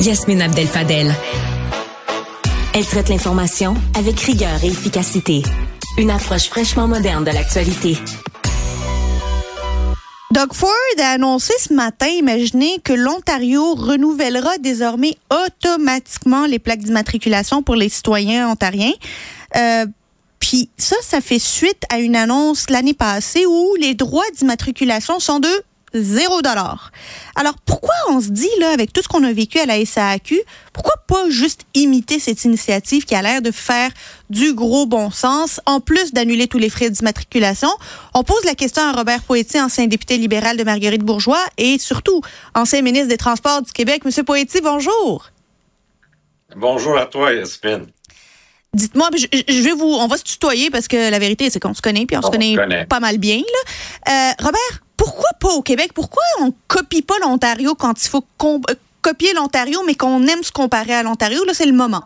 Yasmine Abdel-Fadel. Elle traite l'information avec rigueur et efficacité. Une approche fraîchement moderne de l'actualité. Doug Ford a annoncé ce matin, imaginez que l'Ontario renouvellera désormais automatiquement les plaques d'immatriculation pour les citoyens ontariens. Euh, puis ça, ça fait suite à une annonce l'année passée où les droits d'immatriculation sont de zéro dollar. Alors pourquoi on se dit là avec tout ce qu'on a vécu à la SAQ, pourquoi pas juste imiter cette initiative qui a l'air de faire du gros bon sens en plus d'annuler tous les frais d'immatriculation? On pose la question à Robert Poetti, ancien député libéral de Marguerite Bourgeois et surtout ancien ministre des Transports du Québec. Monsieur Poetti, bonjour. Bonjour à toi, Yasmine. Dites-moi, je, vais vous, on va se tutoyer parce que la vérité, c'est qu'on se connaît, puis on, se, connaît pas mal bien. Là. Euh, Robert, pourquoi pas au Québec? Pourquoi on copie pas l'Ontario quand il faut euh, copier l'Ontario, mais qu'on aime se comparer à l'Ontario? Là, c'est le moment.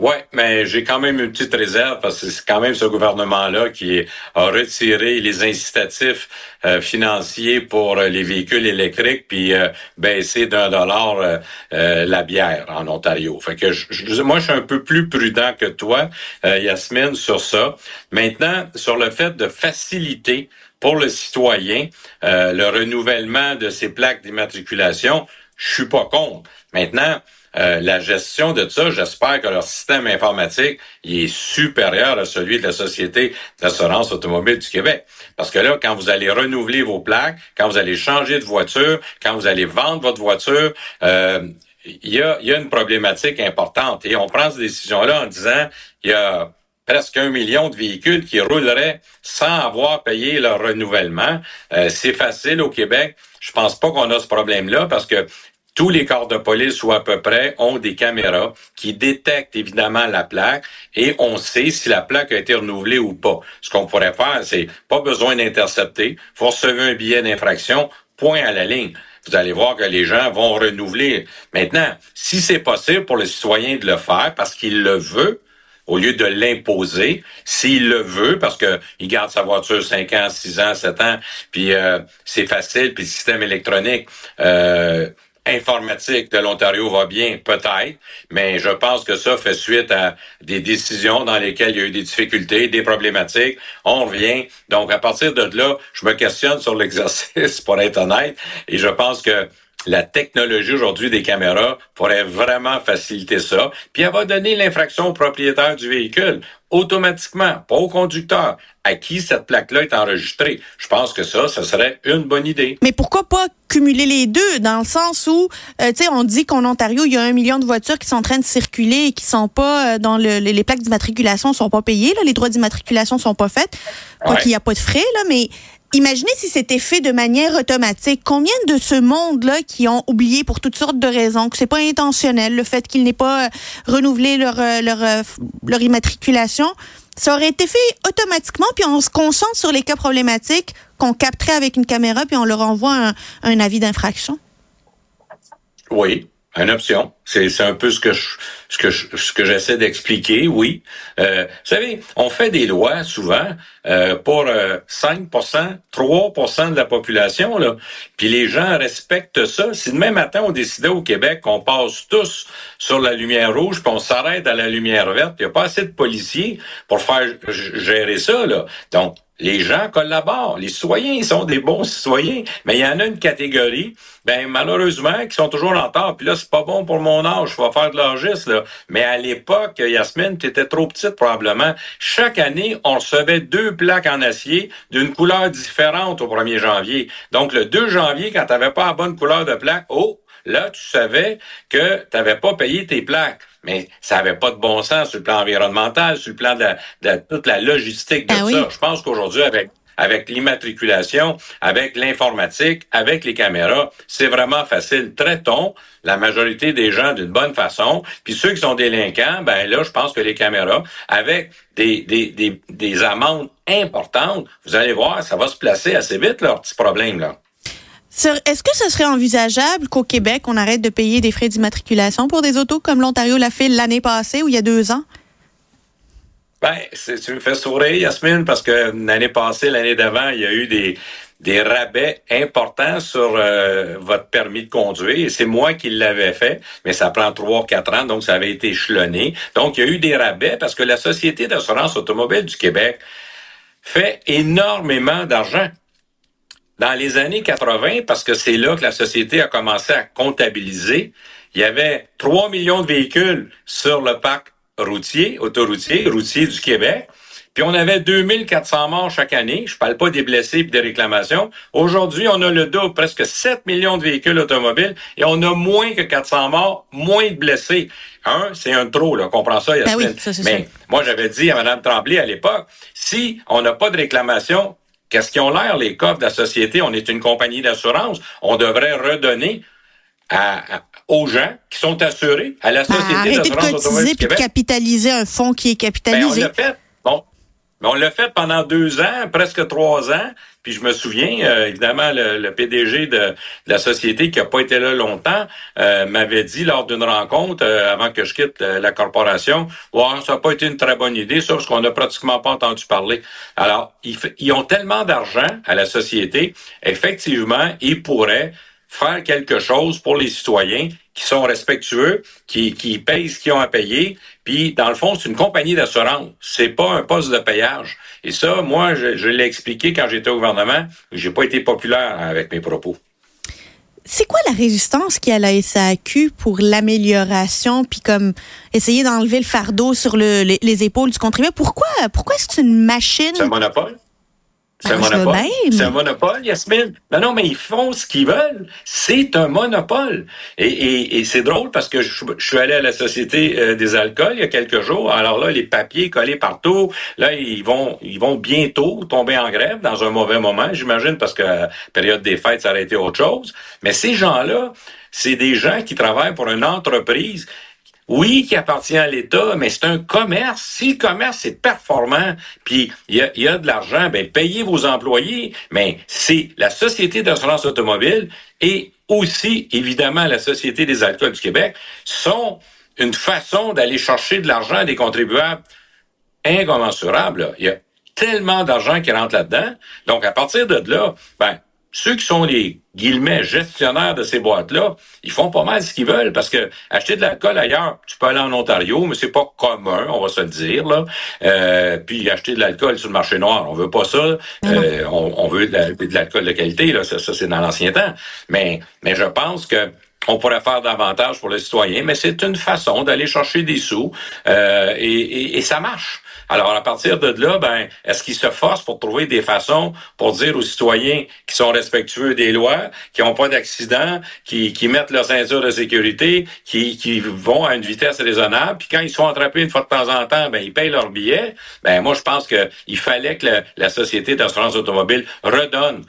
Oui, mais j'ai quand même une petite réserve parce que c'est quand même ce gouvernement-là qui a retiré les incitatifs euh, financiers pour euh, les véhicules électriques puis baissé d'un dollar la bière en Ontario. Fait que je, moi, je suis un peu plus prudent que toi, Yasmine, sur ça. Maintenant, sur le fait de faciliter pour le citoyen, euh, le renouvellement de ces plaques d'immatriculation, je suis pas contre. Maintenant, euh, la gestion de ça, j'espère que leur système informatique est supérieur à celui de la Société d'assurance automobile du Québec. Parce que là, quand vous allez renouveler vos plaques, quand vous allez changer de voiture, quand vous allez vendre votre voiture, euh, il y, a, une problématique importante. Et on prend cette décision-là en disant, il y a presque un million de véhicules qui rouleraient sans avoir payé leur renouvellement. Euh, c'est facile au Québec. Je pense pas qu'on a ce problème-là parce que tous les corps de police ou à peu près ont des caméras qui détectent évidemment la plaque et on sait si la plaque a été renouvelée ou pas. Ce qu'on pourrait faire, c'est pas besoin d'intercepter, faut recevoir un billet d'infraction, point à la ligne. Vous allez voir que les gens vont renouveler. Maintenant, si c'est possible pour le citoyen de le faire parce qu'il le veut, au lieu de l'imposer, s'il le veut, parce que il garde sa voiture 5 ans, 6 ans, 7 ans, puis euh, c'est facile, puis le système électronique euh, informatique de l'Ontario va bien, peut-être, mais je pense que ça fait suite à des décisions dans lesquelles il y a eu des difficultés, des problématiques. On revient. Donc, à partir de là, je me questionne sur l'exercice, pour être honnête, et je pense que la technologie aujourd'hui des caméras pourrait vraiment faciliter ça. Puis elle va donner l'infraction au propriétaire du véhicule automatiquement, pas au conducteur, à qui cette plaque-là est enregistrée. Je pense que ça, ce serait une bonne idée. Mais pourquoi pas cumuler les deux, dans le sens où, euh, tu sais, on dit qu'en Ontario, il y a un million de voitures qui sont en train de circuler et qui sont pas euh, dans le, les, plaques d'immatriculation sont pas payées, là, les droits d'immatriculation sont pas faits, quoi qu'il n'y a pas de frais, là, mais Imaginez si c'était fait de manière automatique. Combien de ce monde-là qui ont oublié pour toutes sortes de raisons, que c'est pas intentionnel, le fait qu'ils n'aient pas euh, renouvelé leur, euh, leur, euh, leur immatriculation, ça aurait été fait automatiquement, puis on se concentre sur les cas problématiques qu'on capterait avec une caméra, puis on leur envoie un, un avis d'infraction? Oui, une option. C'est un peu ce que je, ce que ce que j'essaie d'expliquer. Oui, euh, vous savez, on fait des lois souvent euh, pour 5% euh, 3% de la population là, puis les gens respectent ça. Si demain matin on décidait au Québec qu'on passe tous sur la lumière rouge puis on s'arrête à la lumière verte, il n'y a pas assez de policiers pour faire gérer ça là. Donc les gens collaborent. Les citoyens sont des bons citoyens, mais il y en a une catégorie, ben malheureusement, qui sont toujours en retard. Puis là, c'est pas bon pour mon âge, je vais faire de l'âgisme, là. Mais à l'époque, Yasmine, tu étais trop petite probablement. Chaque année, on recevait deux plaques en acier d'une couleur différente au 1er janvier. Donc le 2 janvier, quand tu n'avais pas la bonne couleur de plaque, oh, là, tu savais que tu pas payé tes plaques mais ça avait pas de bon sens sur le plan environnemental, sur le plan de, toute la logistique de ah ça. Je pense qu'aujourd'hui, avec avec l'immatriculation, avec l'informatique, avec les caméras, c'est vraiment facile. Traitons la majorité des gens d'une bonne façon. Puis ceux qui sont délinquants, ben là, je pense que les caméras, avec des, des, des, des amendes importantes, vous allez voir, ça va se placer assez vite, leur petit problème, là. Est-ce que ce serait envisageable qu'au Québec, on arrête de payer des frais d'immatriculation pour des autos comme l'Ontario l'a fait l'année passée ou il y a deux ans? Ben, tu me fais sourire, Yasmine, parce que l'année passée, l'année d'avant, il y a eu des, des rabais importants sur euh, votre permis de conduire. Et c'est moi qui l'avais fait, mais ça prend trois, quatre ans, donc ça avait été échelonné. Donc, il y a eu des rabais parce que la Société d'assurance automobile du Québec fait énormément d'argent. Dans les années 80, parce que c'est là que la société a commencé à comptabiliser, il y avait 3 millions de véhicules sur le parc routier, autoroutier, routier du Québec. Puis on avait 2400 morts chaque année. Je parle pas des blessés et des réclamations. Aujourd'hui, on a le double, presque 7 millions de véhicules automobiles et on a moins que 400 morts, moins de blessés. Un, c'est un trop, là. Comprends ça, Ben oui, ça, c'est Mais moi, j'avais dit à Mme Tremblay à l'époque, si on n'a pas de réclamation, qu'est-ce qu'ils ont l'air, les coffres de la société? On est une compagnie d'assurance. On devrait redonner à, à- aux gens qui sont assurés à la Ben, Société arrêtez de d'assurance automobile cotiser du puis de capitaliser un fonds qui est Ben, on capitalisé. l'a fait. On l'a fait pendant deux ans, presque trois ans. Puis je me souviens, euh, évidemment, le, PDG de, la société qui a pas été là longtemps euh, m'avait dit lors d'une rencontre, euh, avant que je quitte la corporation, ouais, ça n'a pas été une très bonne idée, ça, parce qu'on n'a pratiquement pas entendu parler. Alors, ils, ils ont tellement d'argent à la société, effectivement, ils pourraient faire quelque chose pour les citoyens qui sont respectueux, qui, qui payent ce qu'ils ont à payer. Puis, dans le fond, c'est une compagnie d'assurance. C'est pas un poste de payage. Et ça, moi, je, je l'ai expliqué quand j'étais au gouvernement. J'ai pas été populaire avec mes propos. C'est quoi la résistance qu'il y a à la SAQ pour l'amélioration, puis comme essayer d'enlever le fardeau sur le- les, les épaules du contribuable? Pourquoi, pourquoi c'est une machine? C'est un monopole? C'est un Ben, veux monopole. C'est un monopole, Yasmine. Non, non, mais ils font ce qu'ils veulent. C'est un monopole. Et, et, et c'est drôle parce que je, je suis allé à la Société euh, des alcools il y a quelques jours. Alors là, les papiers collés partout. Là, ils vont, ils vont bientôt tomber en grève dans un mauvais moment, j'imagine, parce que la période des fêtes, ça aurait été autre chose. Mais ces gens-là, c'est des gens qui travaillent pour une entreprise oui, qui appartient à l'État, mais c'est un commerce. Si le commerce est performant, puis il y a, de l'argent, ben payez vos employés. Mais c'est la Société d'assurance automobile et aussi, évidemment, la Société des alcools du Québec sont une façon d'aller chercher de l'argent des contribuables incommensurable. là. Il y a tellement d'argent qui rentre là-dedans. Donc, à partir de là, ben, ceux qui sont les guillemets gestionnaires de ces boîtes-là, ils font pas mal ce qu'ils veulent parce que acheter de l'alcool ailleurs, tu peux aller en Ontario, mais c'est pas commun, on va se le dire là. Euh, puis acheter de l'alcool sur le marché noir, on veut pas ça. Euh, on, on veut de l'alcool de qualité là, ça, ça c'est dans l'ancien temps. Mais mais je pense que on pourrait faire davantage pour le citoyen, mais c'est une façon d'aller chercher des sous euh, et, ça marche. Alors, à partir de là, ben, est-ce qu'ils se forcent pour trouver des façons pour dire aux citoyens qui sont respectueux des lois, qui n'ont pas d'accident, qui, qui mettent leur ceinture de sécurité, qui, qui vont à une vitesse raisonnable, puis quand ils sont attrapés une fois de temps en temps, ben, ils payent leur billet. Ben, moi, je pense qu'il fallait que la, Société d'assurance automobile redonne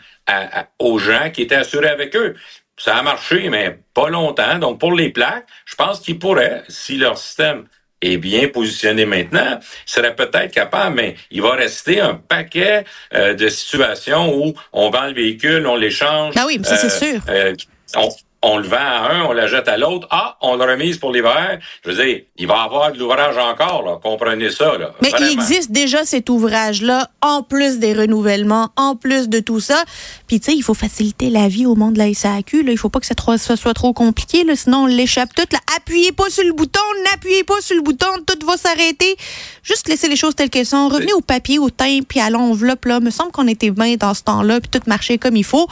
aux gens qui étaient assurés avec eux. Ça a marché, mais pas longtemps. Donc, pour les plaques, je pense qu'ils pourraient, si leur système est bien positionné maintenant, serait peut-être capable, mais il va rester un paquet euh, de situations où on vend le véhicule, on l'échange. Ben oui, mais ça, c'est sûr. euh, on, on le vend à un, on la jette à l'autre. Ah, on le remise pour l'hiver. Je veux dire, il va y avoir de l'ouvrage encore, là. Comprenez ça, là. Mais il existe déjà cet ouvrage-là, en plus des renouvellements, en plus de tout ça. Puis, tu sais, il faut faciliter la vie au monde de la SAQ. Là. Il faut pas que ça, soit trop compliqué, là, sinon on l'échappe tout. Là. Appuyez pas sur le bouton, n'appuyez pas sur le bouton, tout va s'arrêter. Juste laisser les choses telles qu'elles sont. Revenez au papier, au timbre, puis à l'enveloppe. Là. me semble qu'on était bien dans ce temps-là, puis tout marchait comme il faut.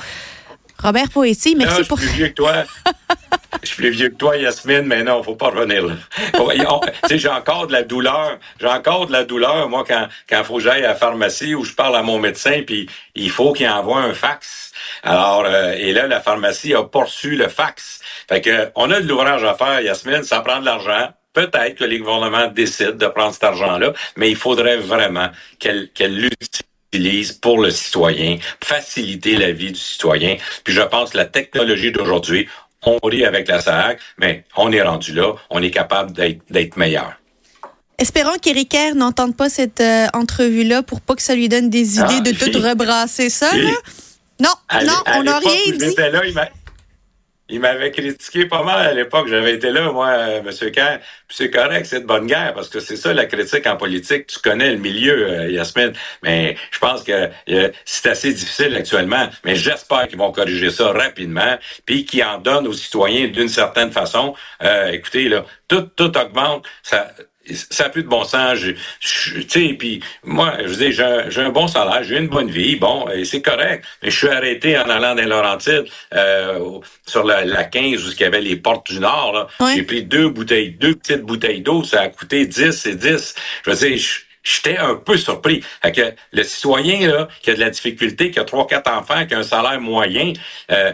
Robert Poetti, merci je suis pour... plus vieux que toi. Je suis plus vieux que toi, Yasmine, mais non, faut pas revenir là. J'ai encore de la douleur. J'ai encore de la douleur, moi, quand quand faut que j'aille à la pharmacie où je parle à mon médecin, puis il faut qu'il envoie un fax. Alors, euh, et là, la pharmacie a poursu le fax. Fait que on a de l'ouvrage à faire, Yasmine, ça prend de l'argent. Peut-être que les gouvernements décident de prendre cet argent-là, mais il faudrait vraiment qu'elle qu'elle l'utilise pour le citoyen, faciliter la vie du citoyen. Puis je pense que la technologie d'aujourd'hui, on rit avec la SAC, mais on est rendu là, on est capable d'être meilleur. Espérons qu'Éric Kerr n'entende pas cette euh, entrevue-là pour pas que ça lui donne des idées Ah, de tout rebrasser ça. Là. Non, non, on n'a rien dit. là, il il m'avait critiqué pas mal à l'époque. J'avais été là, moi, euh, M. Kerr. Puis c'est correct, c'est de bonne guerre, parce que c'est ça la critique en politique. Tu connais le milieu, euh, Yasmine. Mais je pense que euh, c'est assez difficile actuellement. Mais j'espère qu'ils vont corriger ça rapidement, puis qu'ils en donnent aux citoyens d'une certaine façon. écoutez, là, tout, tout augmente. Ça, ça n'a plus de bon sens. Tu sais, puis moi, je dis, j'ai un, bon salaire, j'ai une bonne vie, bon, et c'est correct. Mais je suis arrêté en allant dans Laurentides, euh, sur la, la 15, où il y avait les portes du Nord. J'ai pris deux bouteilles, deux petites bouteilles d'eau, ça a coûté 10 et 10. Je veux dire, j'étais un peu surpris. que le citoyen là, qui a de la difficulté, qui a trois, quatre enfants, qui a un salaire moyen, euh,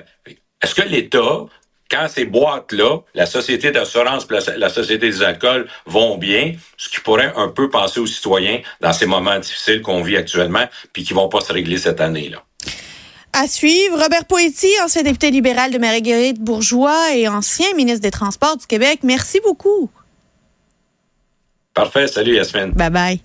est-ce que l'État quand ces boîtes-là, la société d'assurance la société des alcools vont bien, ce qui pourrait un peu penser aux citoyens dans ces moments difficiles qu'on vit actuellement, puis qui vont pas se régler cette année-là. À suivre, Robert Poetti, ancien député libéral de Marie-Guérite Bourgeois et ancien ministre des Transports du Québec. Merci beaucoup. Parfait. Salut, Yasmine. Bye bye.